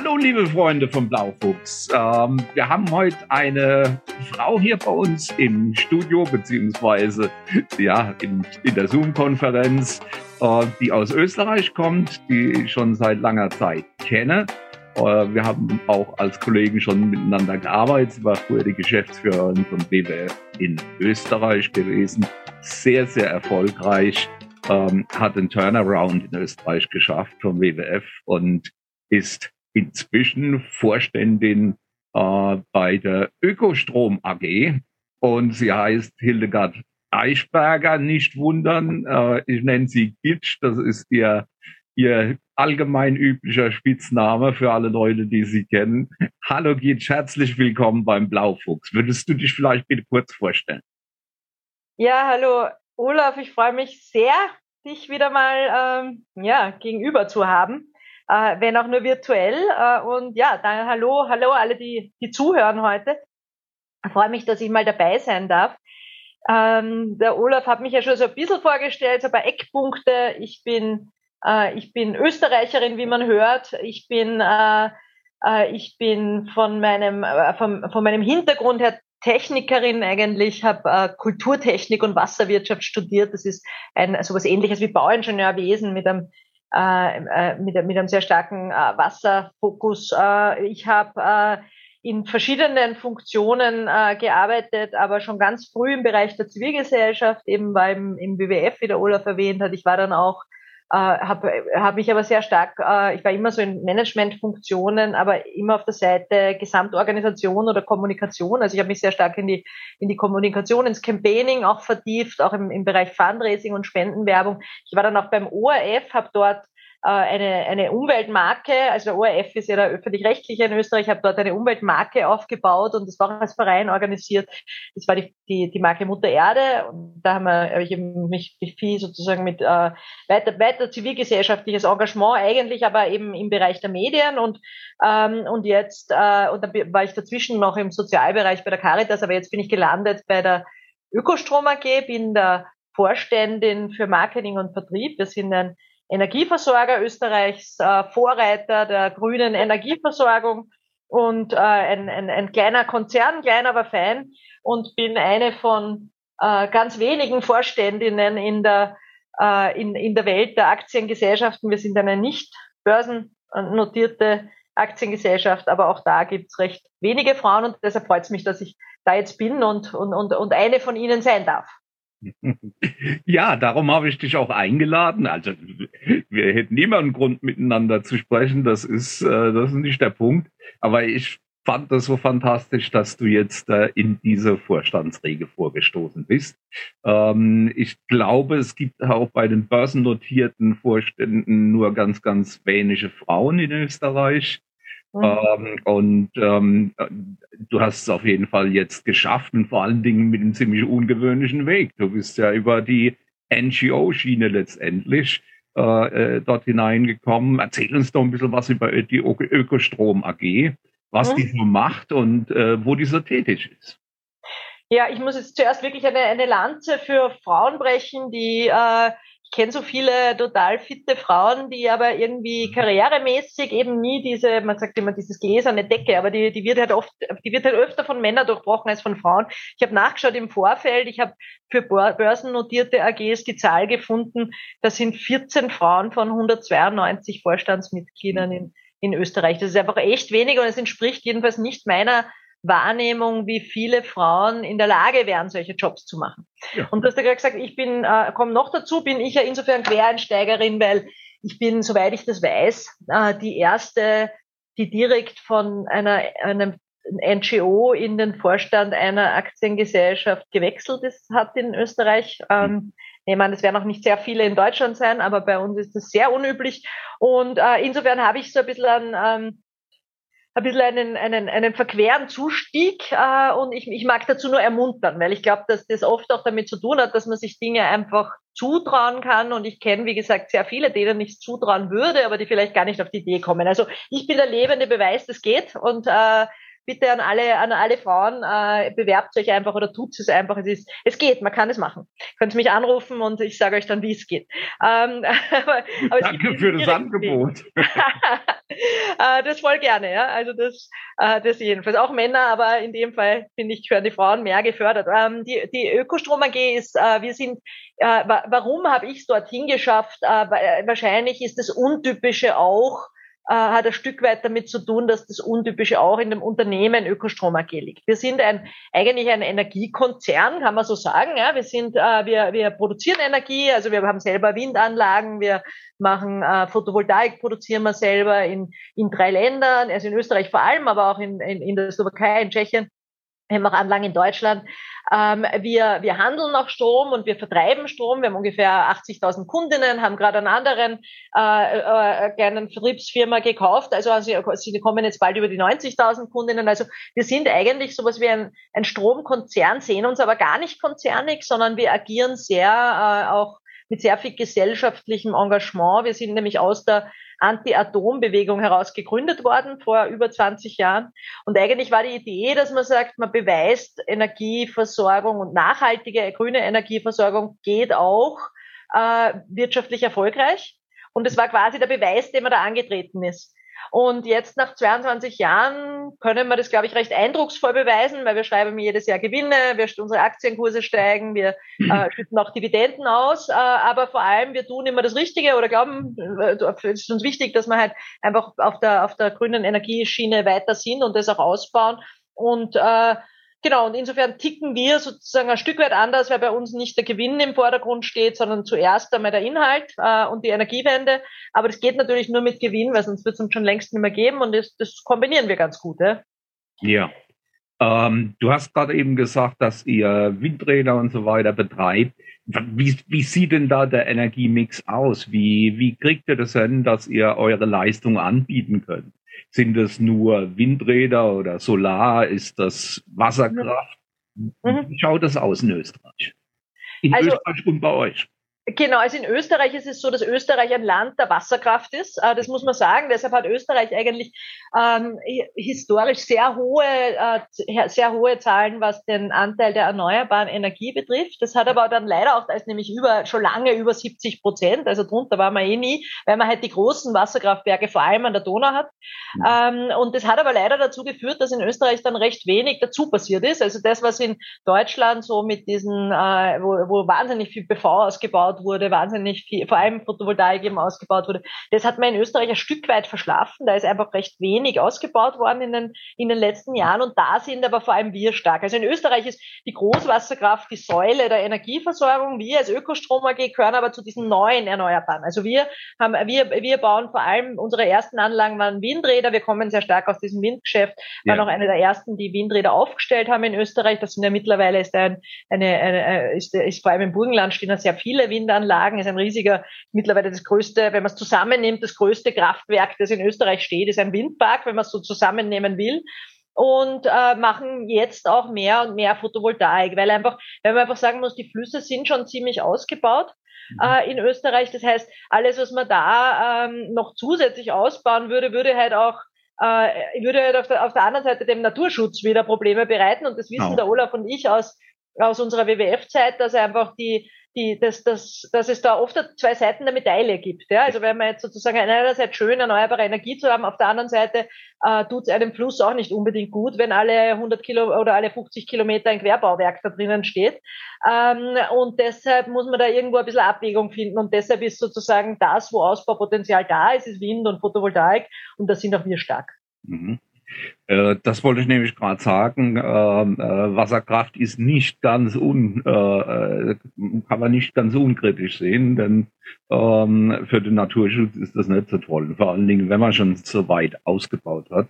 Hallo, liebe Freunde vom Blaufuchs. Ähm, wir haben heute eine Frau hier bei uns im Studio, beziehungsweise ja, in, in der Zoom-Konferenz, äh, die aus Österreich kommt, die ich schon seit langer Zeit kenne. Äh, wir haben auch als Kollegen schon miteinander gearbeitet. Sie war früher die Geschäftsführerin von WWF in Österreich gewesen. Sehr, sehr erfolgreich. Ähm, hat den Turnaround in Österreich geschafft vom WWF und ist inzwischen Vorständin äh, bei der Ökostrom AG und sie heißt Hildegard Eichberger, nicht wundern. Äh, ich nenne sie Gitsch, das ist ihr, ihr allgemein üblicher Spitzname für alle Leute, die sie kennen. Hallo Gitsch, herzlich willkommen beim Blaufuchs. Würdest du dich vielleicht bitte kurz vorstellen? Ja, hallo Olaf, ich freue mich sehr, dich wieder mal ähm, ja, gegenüber zu haben äh, wenn auch nur virtuell. Äh, und ja, dann hallo, hallo alle, die, die zuhören heute. Ich freue mich, dass ich mal dabei sein darf. Ähm, der Olaf hat mich ja schon so ein bisschen vorgestellt, so ein paar Eckpunkte. Ich bin, äh, ich bin Österreicherin, wie man hört. Ich bin, äh, äh, ich bin von meinem, äh, von, von meinem Hintergrund her Technikerin eigentlich, habe äh, Kulturtechnik und Wasserwirtschaft studiert. Das ist ein sowas ähnliches wie Bauingenieurwesen mit einem äh, äh, mit, mit einem sehr starken äh, Wasserfokus. Äh, ich habe äh, in verschiedenen Funktionen äh, gearbeitet, aber schon ganz früh im Bereich der Zivilgesellschaft, eben beim im WWF, wie der Olaf erwähnt hat. Ich war dann auch äh, habe hab mich aber sehr stark, äh, ich war immer so in Managementfunktionen, aber immer auf der Seite Gesamtorganisation oder Kommunikation. Also ich habe mich sehr stark in die, in die Kommunikation, ins Campaigning auch vertieft, auch im, im Bereich Fundraising und Spendenwerbung. Ich war dann auch beim ORF, habe dort eine, eine Umweltmarke, also ORF ist ja der öffentlich-rechtliche in Österreich, habe dort eine Umweltmarke aufgebaut und das war als Verein organisiert. Das war die, die, die Marke Mutter Erde und da haben wir, hab ich mich viel sozusagen mit äh, weiter, weiter zivilgesellschaftliches Engagement eigentlich, aber eben im Bereich der Medien und, ähm, und jetzt, äh, und dann war ich dazwischen noch im Sozialbereich bei der Caritas, aber jetzt bin ich gelandet bei der Ökostrom AG, bin der Vorständin für Marketing und Vertrieb. Wir sind ein Energieversorger Österreichs, äh, Vorreiter der grünen Energieversorgung und äh, ein, ein, ein kleiner Konzern, kleiner aber fein und bin eine von äh, ganz wenigen Vorständinnen in der, äh, in, in der Welt der Aktiengesellschaften. Wir sind eine nicht börsennotierte Aktiengesellschaft, aber auch da gibt's recht wenige Frauen und deshalb freut es mich, dass ich da jetzt bin und, und, und, und eine von ihnen sein darf. Ja, darum habe ich dich auch eingeladen. Also wir hätten immer einen Grund miteinander zu sprechen. Das ist, äh, das ist nicht der Punkt. Aber ich fand das so fantastisch, dass du jetzt äh, in diese Vorstandsrege vorgestoßen bist. Ähm, ich glaube, es gibt auch bei den börsennotierten Vorständen nur ganz, ganz wenige Frauen in Österreich. Mhm. Ähm, und ähm, du hast es auf jeden Fall jetzt geschafft und vor allen Dingen mit einem ziemlich ungewöhnlichen Weg. Du bist ja über die NGO-Schiene letztendlich äh, äh, dort hineingekommen. Erzähl uns doch ein bisschen was über die Ö Ökostrom AG, was mhm. die so macht und äh, wo die so tätig ist. Ja, ich muss jetzt zuerst wirklich eine, eine Lanze für Frauen brechen, die äh, kenne so viele total fitte Frauen, die aber irgendwie karrieremäßig eben nie diese, man sagt immer dieses gläserne Decke, aber die, die wird halt oft, die wird halt öfter von Männern durchbrochen als von Frauen. Ich habe nachgeschaut im Vorfeld, ich habe für börsennotierte AGs die Zahl gefunden, das sind 14 Frauen von 192 Vorstandsmitgliedern in, in Österreich. Das ist einfach echt wenig und es entspricht jedenfalls nicht meiner Wahrnehmung, wie viele Frauen in der Lage wären, solche Jobs zu machen. Ja. Und du hast ja gerade gesagt, ich bin, äh, komme noch dazu, bin ich ja insofern Quereinsteigerin, weil ich bin, soweit ich das weiß, äh, die erste, die direkt von einer, einem NGO in den Vorstand einer Aktiengesellschaft gewechselt ist, hat in Österreich. Ähm, ich meine, es werden auch nicht sehr viele in Deutschland sein, aber bei uns ist das sehr unüblich. Und äh, insofern habe ich so ein bisschen an ähm, ein bisschen einen, einen, einen verqueren Zustieg äh, und ich, ich mag dazu nur ermuntern, weil ich glaube, dass das oft auch damit zu tun hat, dass man sich Dinge einfach zutrauen kann und ich kenne, wie gesagt, sehr viele, denen ich zutrauen würde, aber die vielleicht gar nicht auf die Idee kommen. Also ich bin der lebende Beweis, das geht und äh, bitte an alle, an alle Frauen, äh, bewerbt euch einfach oder tut es einfach. Es ist, es geht, man kann es machen. Könnt mich anrufen und ich sage euch dann, wie es geht. Ähm, aber, aber Danke für das Angebot. äh, das voll gerne, ja. Also das, äh, das jedenfalls. Auch Männer, aber in dem Fall finde ich, werden die Frauen mehr gefördert. Ähm, die, die Ökostrom AG ist, äh, wir sind, äh, warum habe ich es dorthin geschafft? Äh, wahrscheinlich ist das Untypische auch, äh, hat ein Stück weit damit zu tun, dass das Untypische auch in dem Unternehmen Ökostrom AG liegt. Wir sind ein, eigentlich ein Energiekonzern, kann man so sagen. Ja. Wir sind, äh, wir, wir produzieren Energie, also wir haben selber Windanlagen, wir machen äh, Photovoltaik, produzieren wir selber in, in drei Ländern, also in Österreich vor allem, aber auch in, in, in der Slowakei, in Tschechien. Wir haben auch Anlagen in Deutschland. Ähm, wir, wir handeln auch Strom und wir vertreiben Strom. Wir haben ungefähr 80.000 Kundinnen, haben gerade einen anderen äh, äh, kleinen Vertriebsfirma gekauft. Also, also sie kommen jetzt bald über die 90.000 Kundinnen. Also wir sind eigentlich sowas wie ein, ein Stromkonzern, sehen uns aber gar nicht konzernig, sondern wir agieren sehr äh, auch mit sehr viel gesellschaftlichem Engagement. Wir sind nämlich aus der Anti-Atom-Bewegung heraus gegründet worden vor über 20 Jahren. Und eigentlich war die Idee, dass man sagt, man beweist Energieversorgung und nachhaltige grüne Energieversorgung geht auch äh, wirtschaftlich erfolgreich. Und es war quasi der Beweis, den man da angetreten ist. Und jetzt nach 22 Jahren können wir das, glaube ich, recht eindrucksvoll beweisen, weil wir schreiben jedes Jahr Gewinne, wir, unsere Aktienkurse steigen, wir äh, schütten auch Dividenden aus, äh, aber vor allem wir tun immer das Richtige oder glauben, äh, es ist uns wichtig, dass wir halt einfach auf der, auf der grünen Energieschiene weiter sind und das auch ausbauen. Und äh, Genau, und insofern ticken wir sozusagen ein Stück weit anders, weil bei uns nicht der Gewinn im Vordergrund steht, sondern zuerst einmal der Inhalt äh, und die Energiewende. Aber das geht natürlich nur mit Gewinn, weil sonst wird es uns schon längst nicht mehr geben und das, das kombinieren wir ganz gut. Ja. ja. Ähm, du hast gerade eben gesagt, dass ihr Windräder und so weiter betreibt. Wie, wie sieht denn da der Energiemix aus? Wie, wie kriegt ihr das hin, dass ihr eure Leistung anbieten könnt? Sind es nur Windräder oder Solar? Ist das Wasserkraft? Mhm. Wie schaut das aus in Österreich? In also, Österreich und bei euch? Genau, also in Österreich ist es so, dass Österreich ein Land der Wasserkraft ist. Äh, das muss man sagen. Deshalb hat Österreich eigentlich ähm, historisch sehr hohe, äh, sehr hohe Zahlen, was den Anteil der erneuerbaren Energie betrifft. Das hat aber dann leider auch, da ist nämlich über, schon lange über 70 Prozent. Also drunter war man eh nie, weil man halt die großen Wasserkraftwerke vor allem an der Donau hat. Mhm. Ähm, und das hat aber leider dazu geführt, dass in Österreich dann recht wenig dazu passiert ist. Also das, was in Deutschland so mit diesen, äh, wo, wo wahnsinnig viel BV ausgebaut ausgebaut wurde, wahnsinnig viel, vor allem Photovoltaik eben ausgebaut wurde. Das hat man in Österreich ein Stück weit verschlafen. Da ist einfach recht wenig ausgebaut worden in den, in den letzten Jahren und da sind aber vor allem wir stark. Also in Österreich ist die Großwasserkraft die Säule der Energieversorgung. Wir als Ökostrom AG gehören aber zu diesen neuen Erneuerbaren. Also wir haben, wir, wir bauen vor allem, unsere ersten Anlagen waren Windräder. Wir kommen sehr stark aus diesem Windgeschäft. Ja. Waren auch eine der ersten, die Windräder aufgestellt haben in Österreich. Das sind ja mittlerweile ist ein, eine, eine, ist, ist vor allem im Burgenland stehen ja sehr viele Wind Windanlagen, ist ein riesiger, mittlerweile das größte, wenn man es zusammennimmt, das größte Kraftwerk, das in Österreich steht, ist ein Windpark, wenn man es so zusammennehmen will und äh, machen jetzt auch mehr und mehr Photovoltaik, weil einfach, wenn man einfach sagen muss, die Flüsse sind schon ziemlich ausgebaut mhm. äh, in Österreich. Das heißt, alles, was man da ähm, noch zusätzlich ausbauen würde, würde halt auch äh, würde halt auf der, auf der anderen Seite dem Naturschutz wieder Probleme bereiten. Und das wissen genau. der Olaf und ich aus, aus unserer WWF-Zeit, dass einfach die, die, dass, dass, dass es da oft zwei Seiten der Medaille gibt. Ja? Also wenn man jetzt sozusagen einerseits schön erneuerbare Energie zu haben, auf der anderen Seite äh, tut es einem Fluss auch nicht unbedingt gut, wenn alle 100 Kilo oder alle 50 Kilometer ein Querbauwerk da drinnen steht. Ähm, und deshalb muss man da irgendwo ein bisschen Abwägung finden. Und deshalb ist sozusagen das, wo Ausbaupotenzial da ist, ist Wind und Photovoltaik. Und da sind auch wir stark. Mhm. Äh, das wollte ich nämlich gerade sagen. Ähm, äh, Wasserkraft ist nicht ganz un, äh, kann man nicht ganz unkritisch sehen, denn ähm, für den Naturschutz ist das nicht so toll. Vor allen Dingen, wenn man schon so weit ausgebaut hat,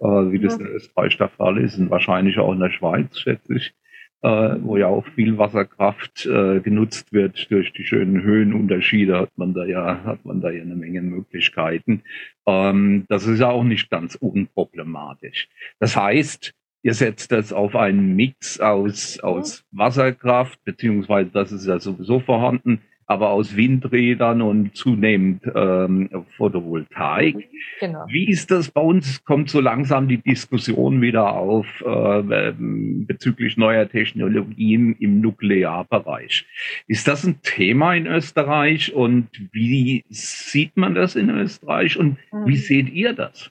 wie das in Österreich der Fall ist und wahrscheinlich auch in der Schweiz, schätze ich äh, wo ja auch viel Wasserkraft äh, genutzt wird durch die schönen Höhenunterschiede, hat man da ja, hat man da ja eine Menge Möglichkeiten. Ähm, das ist ja auch nicht ganz unproblematisch. Das heißt, ihr setzt das auf einen Mix aus, aus Wasserkraft, beziehungsweise das ist ja sowieso vorhanden, aber aus Windrädern und zunehmend ähm, Photovoltaik. Genau. Wie ist das bei uns? Kommt so langsam die Diskussion wieder auf äh, bezüglich neuer Technologien im Nuklearbereich. Ist das ein Thema in Österreich und wie sieht man das in Österreich und mhm. wie seht ihr das?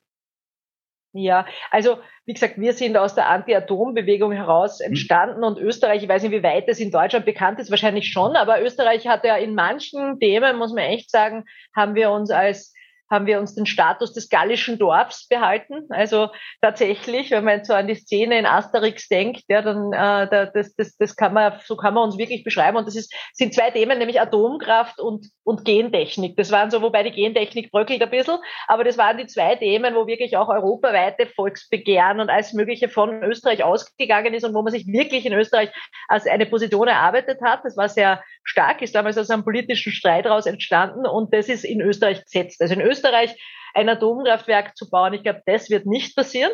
Ja, also wie gesagt, wir sind aus der Anti-Atom-Bewegung heraus mhm. entstanden und Österreich, ich weiß nicht, wie weit das in Deutschland bekannt ist, wahrscheinlich schon, aber Österreich hat ja in manchen Themen, muss man echt sagen, haben wir uns als haben wir uns den Status des gallischen Dorfs behalten. Also tatsächlich, wenn man so an die Szene in Asterix denkt, ja, dann äh, das, das, das kann man, so kann man uns wirklich beschreiben. Und das ist, sind zwei Themen, nämlich Atomkraft und, und Gentechnik. Das waren so, wobei die Gentechnik bröckelt ein bisschen, aber das waren die zwei Themen, wo wirklich auch europaweite Volksbegehren und alles Mögliche von Österreich ausgegangen ist und wo man sich wirklich in Österreich als eine Position erarbeitet hat. Das war sehr stark, ist damals aus einem politischen Streit daraus entstanden und das ist in Österreich gesetzt. Also in Österreich ein Atomkraftwerk zu bauen, ich glaube, das wird nicht passieren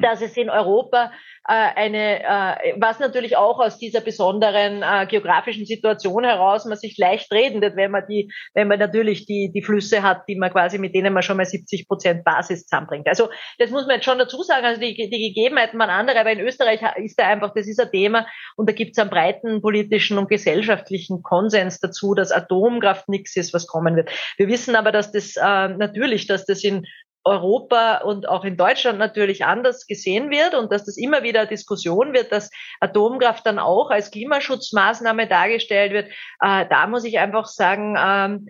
dass es in Europa äh, eine, äh, was natürlich auch aus dieser besonderen äh, geografischen Situation heraus man sich leicht redet, wenn man die, wenn man natürlich die, die Flüsse hat, die man quasi, mit denen man schon mal 70 Prozent Basis zusammenbringt. Also das muss man jetzt schon dazu sagen, also die, die Gegebenheiten waren andere, aber in Österreich ist da einfach, das ist ein Thema und da gibt es einen breiten politischen und gesellschaftlichen Konsens dazu, dass Atomkraft nichts ist, was kommen wird. Wir wissen aber, dass das äh, natürlich, dass das in Europa und auch in Deutschland natürlich anders gesehen wird und dass das immer wieder Diskussion wird, dass Atomkraft dann auch als Klimaschutzmaßnahme dargestellt wird. Äh, da muss ich einfach sagen, ähm,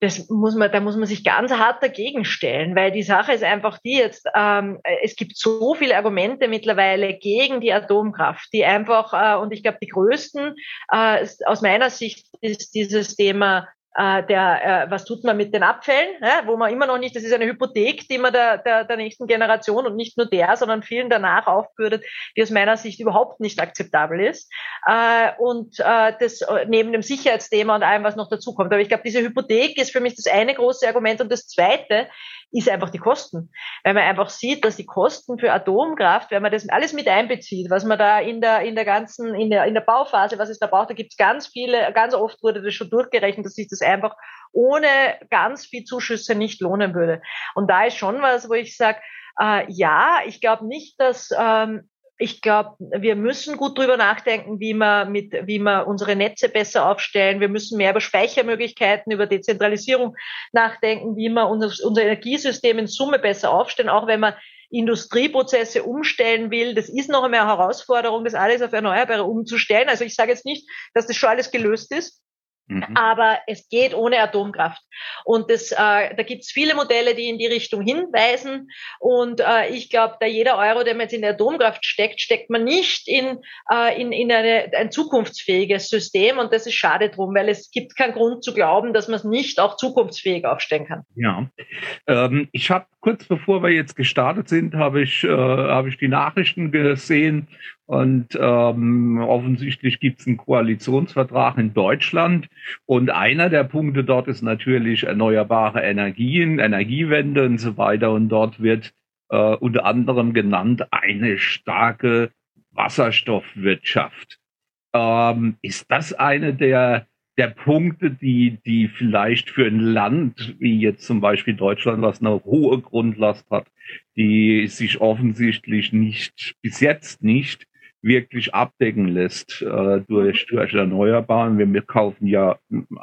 das muss man, da muss man sich ganz hart dagegen stellen, weil die Sache ist einfach die jetzt, ähm, es gibt so viele Argumente mittlerweile gegen die Atomkraft, die einfach, äh, und ich glaube, die größten äh, aus meiner Sicht ist dieses Thema äh, der, äh, was tut man mit den Abfällen, ja, wo man immer noch nicht, das ist eine Hypothek, die man der, der, der nächsten Generation und nicht nur der, sondern vielen danach aufbürdet, die aus meiner Sicht überhaupt nicht akzeptabel ist. Äh, und äh, das äh, neben dem Sicherheitsthema und allem, was noch dazu kommt. Aber ich glaube, diese Hypothek ist für mich das eine große Argument. Und das zweite ist einfach die Kosten. Weil man einfach sieht, dass die Kosten für Atomkraft, wenn man das alles mit einbezieht, was man da in der, in der ganzen, in der, in der Bauphase, was es da braucht, da gibt es ganz viele, ganz oft wurde das schon durchgerechnet, dass sich das einfach ohne ganz viel Zuschüsse nicht lohnen würde. Und da ist schon was, wo ich sage, äh, ja, ich glaube nicht, dass ähm, ich glaube, wir müssen gut drüber nachdenken, wie wir mit, wie wir unsere Netze besser aufstellen. Wir müssen mehr über Speichermöglichkeiten, über Dezentralisierung nachdenken, wie wir unser, unser Energiesystem in Summe besser aufstellen, auch wenn man Industrieprozesse umstellen will. Das ist noch einmal eine Herausforderung, das alles auf Erneuerbare umzustellen. Also ich sage jetzt nicht, dass das schon alles gelöst ist. Mhm. Aber es geht ohne Atomkraft. Und das, äh, da gibt es viele Modelle, die in die Richtung hinweisen. Und äh, ich glaube, da jeder Euro, der man jetzt in der Atomkraft steckt, steckt man nicht in, äh, in, in eine, ein zukunftsfähiges System. Und das ist schade drum, weil es gibt keinen Grund zu glauben, dass man es nicht auch zukunftsfähig aufstellen kann. Ja, ähm, ich habe kurz bevor wir jetzt gestartet sind, habe ich, äh, hab ich die Nachrichten gesehen und ähm, offensichtlich gibt es einen Koalitionsvertrag in Deutschland. Und einer der Punkte dort ist natürlich erneuerbare Energien, Energiewende und so weiter. Und dort wird äh, unter anderem genannt eine starke Wasserstoffwirtschaft. Ähm, ist das eine der, der Punkte, die, die vielleicht für ein Land wie jetzt zum Beispiel Deutschland, was eine hohe Grundlast hat, die sich offensichtlich nicht, bis jetzt nicht wirklich abdecken lässt äh, durch, durch Erneuerbaren. Wir, kaufen ja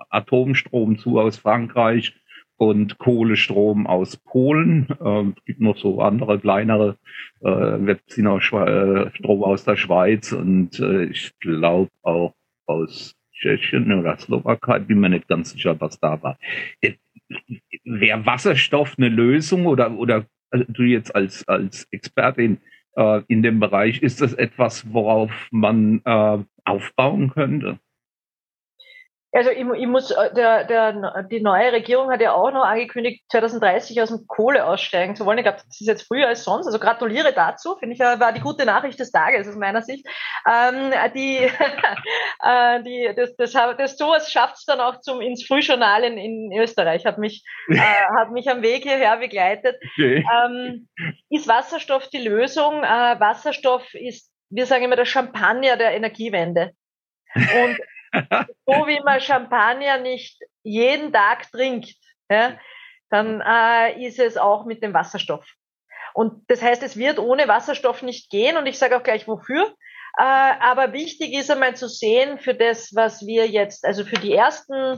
Atomstrom zu aus Frankreich und Kohlestrom aus Polen. Ähm, gibt noch so andere kleinere, äh, wir ziehen auch äh, Strom aus der Schweiz und äh, ich glaube auch aus Tschechien oder Slowakei, bin mir nicht ganz sicher, was da war. Äh, Wäre Wasserstoff eine Lösung oder, oder also du jetzt als, als Expertin, äh, in dem Bereich. Ist das etwas, worauf man äh, aufbauen könnte? Also ich, ich muss, äh, der, der, die neue Regierung hat ja auch noch angekündigt, 2030 aus dem Kohle aussteigen zu wollen. Ich glaube, das ist jetzt früher als sonst. Also gratuliere dazu, finde ich, war die gute Nachricht des Tages aus meiner Sicht. Ähm, die, äh, die, das, das, das sowas schafft es dann auch zum ins Frühjournal in, in Österreich. Hat mich, äh, hat mich am Weg hierher begleitet. Okay. Ähm, ist Wasserstoff die Lösung? Äh, Wasserstoff ist, wir sagen immer, der Champagner der Energiewende. Und so wie man Champagner nicht jeden Tag trinkt, ja, dann äh, ist es auch mit dem Wasserstoff. Und das heißt, es wird ohne Wasserstoff nicht gehen und ich sage auch gleich wofür. Äh, aber wichtig ist einmal zu sehen für das, was wir jetzt, also für die ersten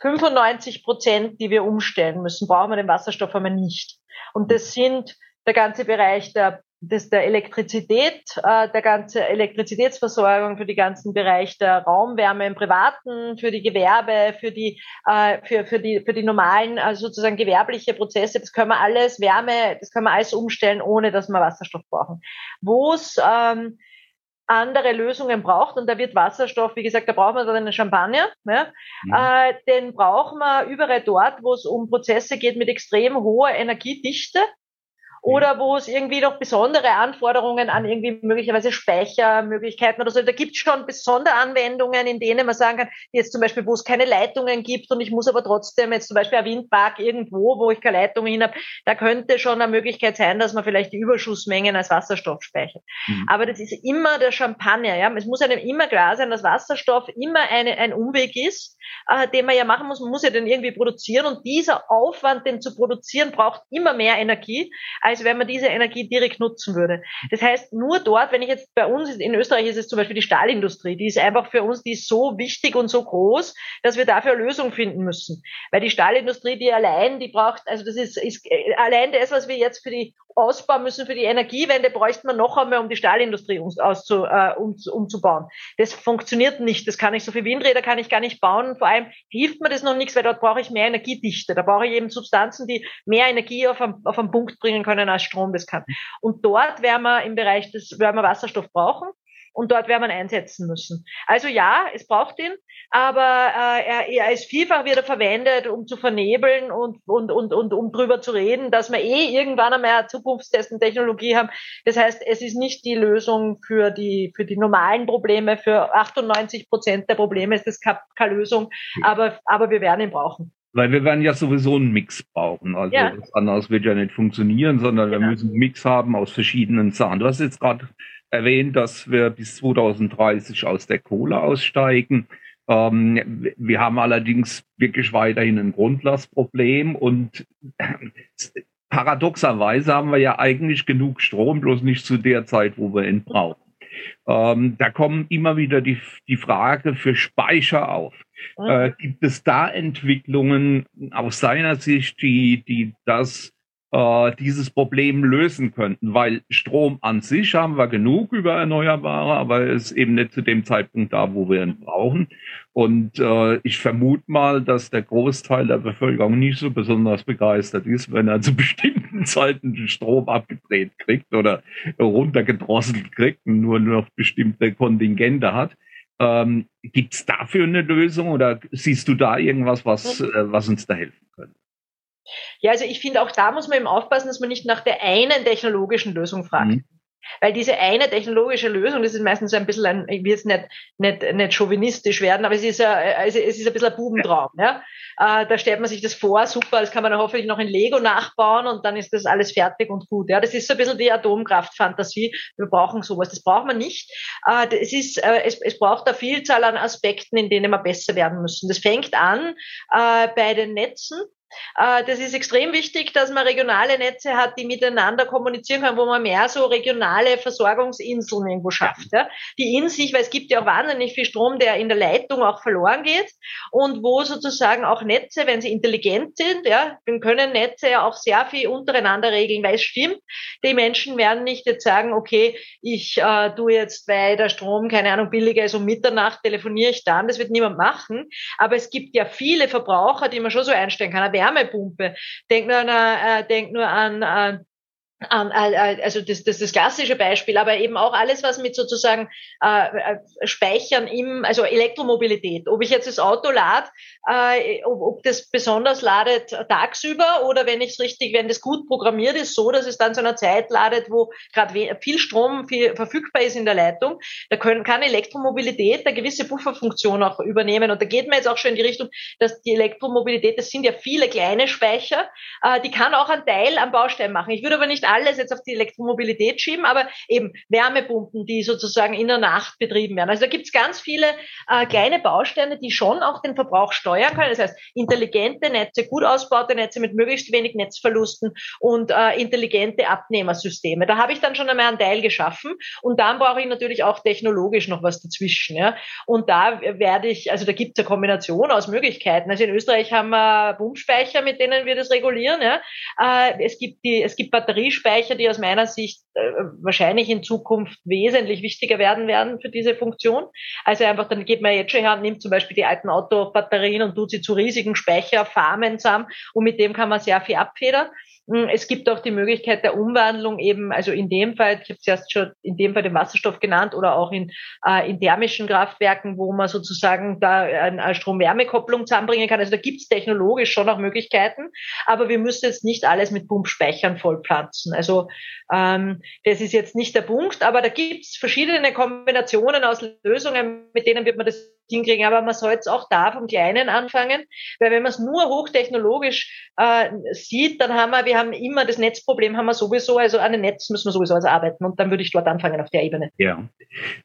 95 Prozent, die wir umstellen müssen, brauchen wir den Wasserstoff einmal nicht. Und das sind der ganze Bereich der das der Elektrizität, äh, der ganze Elektrizitätsversorgung, für den ganzen Bereich der Raumwärme im Privaten, für die Gewerbe, für die, äh, für, für die, für die normalen, also sozusagen gewerbliche Prozesse, das können wir alles, Wärme, das können wir alles umstellen, ohne dass wir Wasserstoff brauchen. Wo es ähm, andere Lösungen braucht, und da wird Wasserstoff, wie gesagt, da brauchen wir dann einen Champagner, ne? Mhm. Äh, den brauchen wir überall dort, wo es um Prozesse geht mit extrem hoher Energiedichte, oder wo es irgendwie noch besondere Anforderungen an irgendwie möglicherweise Speichermöglichkeiten oder so. Da gibt es schon besondere Anwendungen, in denen man sagen kann, jetzt zum Beispiel, wo es keine Leitungen gibt und ich muss aber trotzdem jetzt zum Beispiel ein Windpark irgendwo, wo ich keine Leitungen hin habe, da könnte schon eine Möglichkeit sein, dass man vielleicht die Überschussmengen als Wasserstoff speichert. Mhm. Aber das ist immer der Champagner, ja. Es muss einem immer klar sein, dass Wasserstoff immer eine, ein Umweg ist, äh, den man ja machen muss. Man muss ja den irgendwie produzieren und dieser Aufwand, den zu produzieren, braucht immer mehr Energie als wenn man diese Energie direkt nutzen würde. Das heißt, nur dort, wenn ich jetzt bei uns in Österreich ist es zum Beispiel die Stahlindustrie, die ist einfach für uns, die ist so wichtig und so groß, dass wir dafür eine Lösung finden müssen. Weil die Stahlindustrie, die allein, die braucht, also das ist, ist allein das, was wir jetzt für die ausbauen müssen für die Energiewende, bräuchten wir noch einmal, um die Stahlindustrie auszu, äh, um, umzubauen. Das funktioniert nicht. Das kann ich, so viele Windräder kann ich gar nicht bauen. Vor allem hilft mir das noch nichts, weil dort brauche ich mehr Energiedichte. Da brauche ich eben Substanzen, die mehr Energie auf einen, auf einen Punkt bringen können, als Strom das kann. Und dort werden wir im Bereich des, werden wir Wasserstoff brauchen und dort werden wir einsetzen müssen. Also ja, es braucht ihn, aber äh, er, er ist vielfach wieder verwendet, um zu vernebeln und, und, und, und um drüber zu reden, dass wir eh irgendwann einmal zukunftstesten Technologie haben. Das heißt, es ist nicht die Lösung für die, für die normalen Probleme. Für 98 Prozent der Probleme ist das keine Lösung, aber, aber wir werden ihn brauchen. Weil wir werden ja sowieso einen Mix brauchen. Also ja. anders wird ja nicht funktionieren, sondern genau. wir müssen einen Mix haben aus verschiedenen Sachen. Du hast jetzt gerade erwähnt, dass wir bis 2030 aus der Kohle aussteigen. Ähm, wir haben allerdings wirklich weiterhin ein Grundlastproblem und paradoxerweise haben wir ja eigentlich genug Strom, bloß nicht zu der Zeit, wo wir ihn brauchen. Ähm, da kommen immer wieder die, die Frage für Speicher auf. Mhm. Äh, gibt es da Entwicklungen aus seiner Sicht, die, die das äh, dieses Problem lösen könnten, weil Strom an sich haben wir genug über Erneuerbare, aber es ist eben nicht zu dem Zeitpunkt da, wo wir ihn brauchen. Und äh, ich vermute mal, dass der Großteil der Bevölkerung nicht so besonders begeistert ist, wenn er zu bestimmten Zeiten den Strom abgedreht kriegt oder runtergedrosselt kriegt und nur noch bestimmte Kontingente hat. Ähm, Gibt es dafür eine Lösung oder siehst du da irgendwas, was, äh, was uns da helfen könnte? Ja, also ich finde auch da muss man eben aufpassen, dass man nicht nach der einen technologischen Lösung fragt. Mhm. Weil diese eine technologische Lösung, das ist meistens so ein bisschen ein, ich will jetzt nicht, nicht, nicht chauvinistisch werden, aber es ist, ja, also es ist ein bisschen ein Bubentraum. Ja? Äh, da stellt man sich das vor, super, das kann man hoffentlich noch in Lego nachbauen und dann ist das alles fertig und gut. Ja? Das ist so ein bisschen die Atomkraftfantasie. Wir brauchen sowas. Das braucht man nicht. Äh, es, ist, äh, es, es braucht eine Vielzahl an Aspekten, in denen wir besser werden müssen. Das fängt an äh, bei den Netzen. Äh, das ist extrem wichtig, dass man regionale Netze hat, die miteinander kommunizieren können, wo man mehr so regionale Versorgungsinseln irgendwo schafft, ja, die in sich, weil es gibt ja auch wahnsinnig viel Strom, der in der Leitung auch verloren geht und wo sozusagen auch Netze, wenn sie intelligent sind, ja, dann können Netze ja auch sehr viel untereinander regeln, weil es stimmt, die Menschen werden nicht jetzt sagen, okay, ich äh, tu jetzt, weil der Strom, keine Ahnung, billiger ist um Mitternacht, telefoniere ich dann, das wird niemand machen, aber es gibt ja viele Verbraucher, die man schon so einstellen kann, Wärmepumpe. Denk nur an, äh, denk nur an, an also das, das ist das klassische Beispiel, aber eben auch alles, was mit sozusagen äh, äh, Speichern im, also Elektromobilität. Ob ich jetzt das Auto lade, äh, ob, ob das besonders ladet tagsüber oder wenn ich es richtig, wenn das gut programmiert ist, so, dass es dann zu einer Zeit ladet, wo gerade viel Strom viel verfügbar ist in der Leitung, da können, kann Elektromobilität eine gewisse Bufferfunktion auch übernehmen. Und da geht man jetzt auch schon in die Richtung, dass die Elektromobilität, das sind ja viele kleine Speicher, äh, die kann auch einen Teil am Baustein machen. Ich würde aber nicht alles jetzt auf die Elektromobilität schieben, aber eben Wärmepumpen, die sozusagen in der Nacht betrieben werden. Also da gibt's ganz viele äh, kleine Bausteine, die schon auch den Verbrauch steuern können. Das heißt, intelligente Netze, gut ausbaute Netze mit möglichst wenig Netzverlusten und äh, intelligente Abnehmersysteme. Da habe ich dann schon einmal einen Teil geschaffen und dann brauche ich natürlich auch technologisch noch was dazwischen. Ja? Und da werde ich, also da gibt es eine Kombination aus Möglichkeiten. Also in Österreich haben wir Pumpspeicher, mit denen wir das regulieren. Ja? Äh, es gibt die, es gibt Batteriespeicher, die aus meiner Sicht äh, wahrscheinlich in Zukunft wesentlich wichtiger werden werden für diese Funktion. Also einfach, dann geht man jetzt schon her und nimmt zum Beispiel die alten Autobatterien und tut sie zu riesigen Speicherfarmen zusammen und mit dem kann man sehr viel abfedern. Hm, es gibt auch die Möglichkeit der Umwandlung eben, also in dem Fall, ich habe es erst schon in dem Fall den Wasserstoff genannt oder auch in, äh, in thermischen Kraftwerken, wo man sozusagen da eine Strom-Wärme-Kopplung zusammenbringen kann. Also da gibt es technologisch schon auch Möglichkeiten, aber wir müssen jetzt nicht alles mit Pumpspeichern vollpflanzen. Also ähm, das ist jetzt nicht der Punkt, aber da gibt es verschiedene Kombinationen aus Lösungen, mit denen wird man das hinkriegen. Aber man soll jetzt auch da vom Kleinen anfangen, weil wenn man es nur hochtechnologisch äh, sieht, dann haben wir, wir haben immer das Netzproblem, haben wir sowieso, also an den Netz müssen wir sowieso also arbeiten und dann würde ich dort anfangen auf der Ebene. Ja.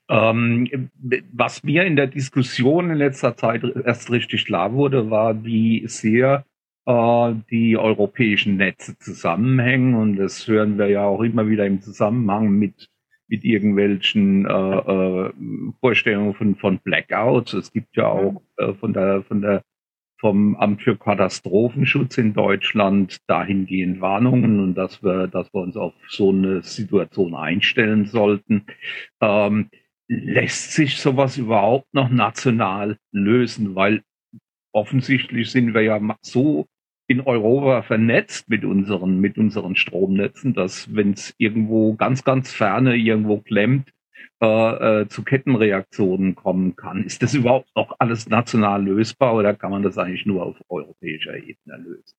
Ähm, was mir in der Diskussion in letzter Zeit erst richtig klar wurde, war, wie sehr äh, die europäischen Netze zusammenhängen und das hören wir ja auch immer wieder im Zusammenhang mit mit irgendwelchen äh, äh, Vorstellungen von, von Blackouts. Es gibt ja auch äh, von der, von der, vom Amt für Katastrophenschutz in Deutschland dahingehend Warnungen und dass wir, dass wir uns auf so eine Situation einstellen sollten. Ähm, lässt sich sowas überhaupt noch national lösen? Weil offensichtlich sind wir ja so in Europa vernetzt mit unseren, mit unseren Stromnetzen, dass wenn es irgendwo ganz, ganz ferne irgendwo klemmt, äh, äh, zu Kettenreaktionen kommen kann. Ist das überhaupt noch alles national lösbar oder kann man das eigentlich nur auf europäischer Ebene lösen?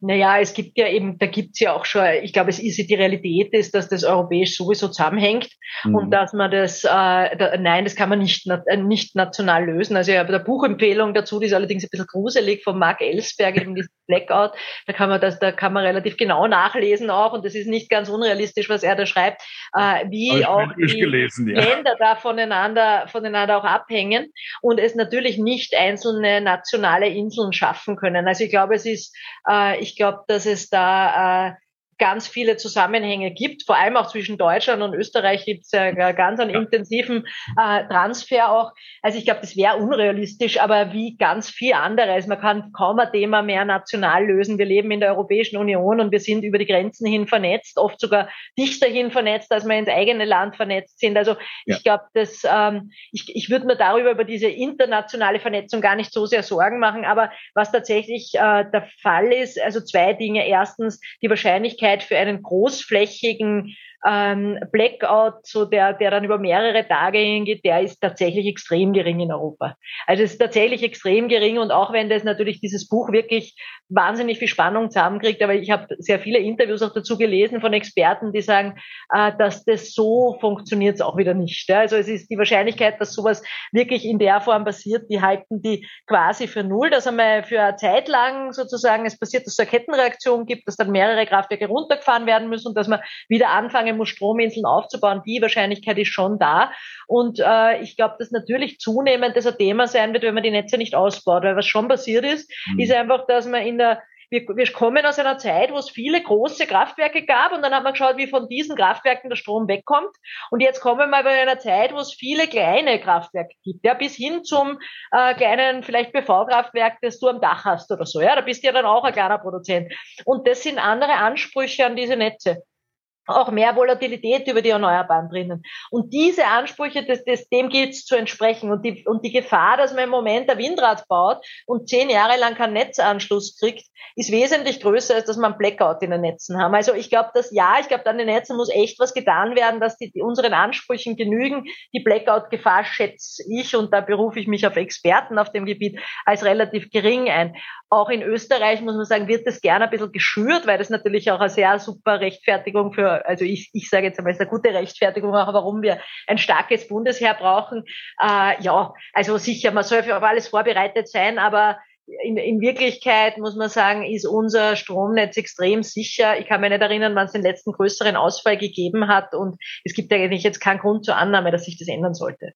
Naja, es gibt ja eben, da gibt's ja auch schon, ich glaube, es ist die Realität ist, dass das europäisch sowieso zusammenhängt mhm. und dass man das, äh, da, nein, das kann man nicht, äh, nicht national lösen. Also ich habe eine Buchempfehlung dazu, die ist allerdings ein bisschen gruselig von Mark Ellsberg, eben Blackout. Da kann man das, da kann man relativ genau nachlesen auch und das ist nicht ganz unrealistisch, was er da schreibt, äh, wie auch die ja. Länder da voneinander, voneinander auch abhängen und es natürlich nicht einzelne nationale Inseln schaffen können. Also ich glaube, es ist, äh, ich glaube, dass es da äh, ganz viele Zusammenhänge gibt, vor allem auch zwischen Deutschland und Österreich gibt es ja ganz einen intensiven äh, Transfer auch. Also ich glaube, das wäre unrealistisch, aber wie ganz viel anderes. Man kann kaum ein Thema mehr national lösen. Wir leben in der Europäischen Union und wir sind über die Grenzen hin vernetzt, oft sogar dichter hin vernetzt, als wir ins eigene Land vernetzt sind. Also ja. ich glaube, dass ähm, ich, ich würde mir darüber über diese internationale Vernetzung gar nicht so sehr Sorgen machen. Aber was tatsächlich äh, der Fall ist, also zwei Dinge. Erstens die Wahrscheinlichkeit Möglichkeit für einen großflächigen ähm, Blackout, so der, der dann über mehrere Tage hingeht, der ist tatsächlich extrem gering in Europa. Also es ist tatsächlich extrem gering und auch wenn das natürlich dieses Buch wirklich wahnsinnig viel Spannung zusammenkriegt, aber ich habe sehr viele Interviews auch dazu gelesen von Experten, die sagen, äh, dass das so funktioniert auch wieder nicht. Also es ist die Wahrscheinlichkeit, dass sowas wirklich in der Form passiert, die halten die quasi für null, dass einmal für eine Zeit lang sozusagen es passiert, dass es eine Kettenreaktion gibt, dass dann mehrere Kraftwerke runtergefahren werden müssen und dass man wieder anfangen muss, Strominseln aufzubauen. Die Wahrscheinlichkeit ist schon da. Und äh, ich glaube, dass natürlich zunehmend das ein Thema sein wird, wenn man die Netze nicht ausbaut. Weil was schon passiert ist, mhm. ist einfach, dass man in der wir, wir kommen aus einer Zeit, wo es viele große Kraftwerke gab und dann hat man geschaut, wie von diesen Kraftwerken der Strom wegkommt. Und jetzt kommen wir bei einer Zeit, wo es viele kleine Kraftwerke gibt, ja, bis hin zum äh, kleinen vielleicht PV-Kraftwerk, das du am Dach hast oder so. Ja, da bist du ja dann auch ein kleiner Produzent. Und das sind andere Ansprüche an diese Netze auch mehr Volatilität über die Erneuerbaren drinnen. Und diese Ansprüche, das, das, dem gilt es zu entsprechen. Und die, und die Gefahr, dass man im Moment ein Windrad baut und zehn Jahre lang keinen Netzanschluss kriegt, ist wesentlich größer, als dass man Blackout in den Netzen haben. Also ich glaube, dass ja, ich glaube, an den Netzen muss echt was getan werden, dass die, die unseren Ansprüchen genügen. Die Blackout-Gefahr schätze ich, und da berufe ich mich auf Experten auf dem Gebiet, als relativ gering ein. Auch in Österreich, muss man sagen, wird das gerne ein bisschen geschürt, weil das natürlich auch eine sehr super Rechtfertigung für, also ich, ich sage jetzt einmal, ist eine gute Rechtfertigung auch, warum wir ein starkes Bundesheer brauchen. Äh, ja, also sicher, man soll für alles vorbereitet sein, aber in, in Wirklichkeit muss man sagen, ist unser Stromnetz extrem sicher. Ich kann mich nicht erinnern, wann es den letzten größeren Ausfall gegeben hat und es gibt eigentlich jetzt keinen Grund zur Annahme, dass sich das ändern sollte.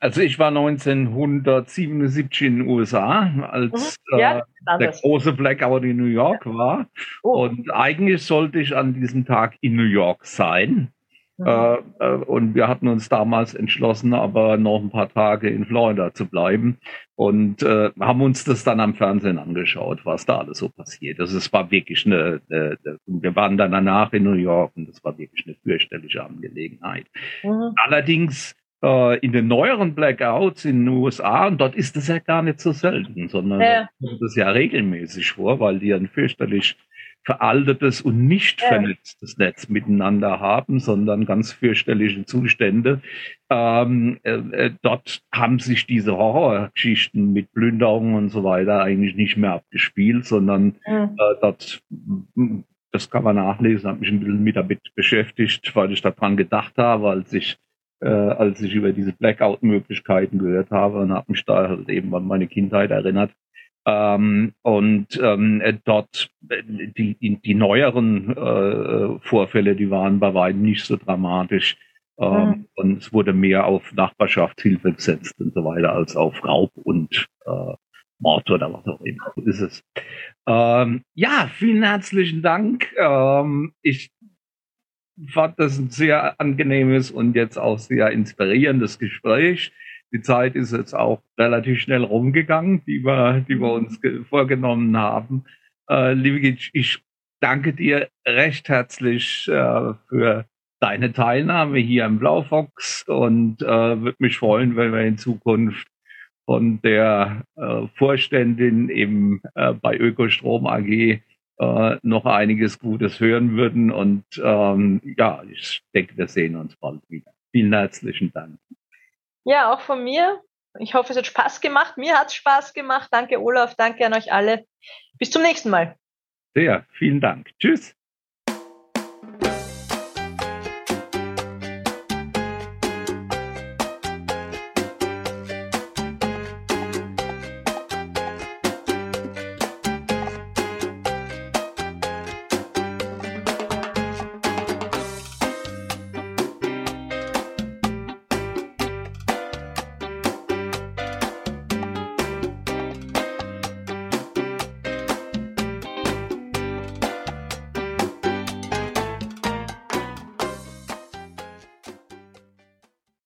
Also ich war 1977 in den USA, als mhm. ja, äh, der große Blackout in New York war. Oh. Und eigentlich sollte ich an diesem Tag in New York sein. Mhm. Äh, äh, und wir hatten uns damals entschlossen, aber noch ein paar Tage in Florida zu bleiben und äh, haben uns das dann am Fernsehen angeschaut, was da alles so passiert. Also es war wirklich eine, eine, eine wir waren dann danach in New York und das war wirklich eine fürchterliche Angelegenheit. Mhm. Allerdings äh, in den neueren Blackouts in den USA, und dort ist das ja gar nicht so selten, sondern ja. kommt das ja regelmäßig vor, weil die ein fürchterlich veraltetes und nicht vernetztes Netz miteinander haben, sondern ganz fürchterliche Zustände. Ähm, äh, äh, dort haben sich diese Horrorgeschichten mit Plünderungen und so weiter eigentlich nicht mehr abgespielt, sondern mhm. äh, dort, das kann man nachlesen, habe mich ein bisschen mit damit beschäftigt, weil ich daran gedacht habe, als ich äh, als ich über diese Blackout-Möglichkeiten gehört habe und habe mich da halt eben an meine Kindheit erinnert. Ähm, und ähm, äh, dort äh, die, die, die neueren äh, Vorfälle, die waren bei weitem nicht so dramatisch. Ähm, mhm. Und es wurde mehr auf Nachbarschaftshilfe gesetzt und so weiter als auf Raub und äh, Mord oder was auch immer. So ist es. Ähm, ja, vielen herzlichen Dank. Ähm, ich fand das ein sehr angenehmes und jetzt auch sehr inspirierendes Gespräch die Zeit ist jetzt auch relativ schnell rumgegangen, die wir, die wir uns vorgenommen haben. Äh, liebe ich danke dir recht herzlich äh, für deine Teilnahme hier im Blaufox und äh, würde mich freuen, wenn wir in Zukunft von der äh, Vorständin im, äh, bei Ökostrom AG äh, noch einiges Gutes hören würden. Und ähm, ja, ich denke, wir sehen uns bald wieder. Vielen herzlichen Dank. Ja, auch von mir. Ich hoffe, es hat Spaß gemacht. Mir hat es Spaß gemacht. Danke, Olaf. Danke an euch alle. Bis zum nächsten Mal. Sehr, vielen Dank. Tschüss.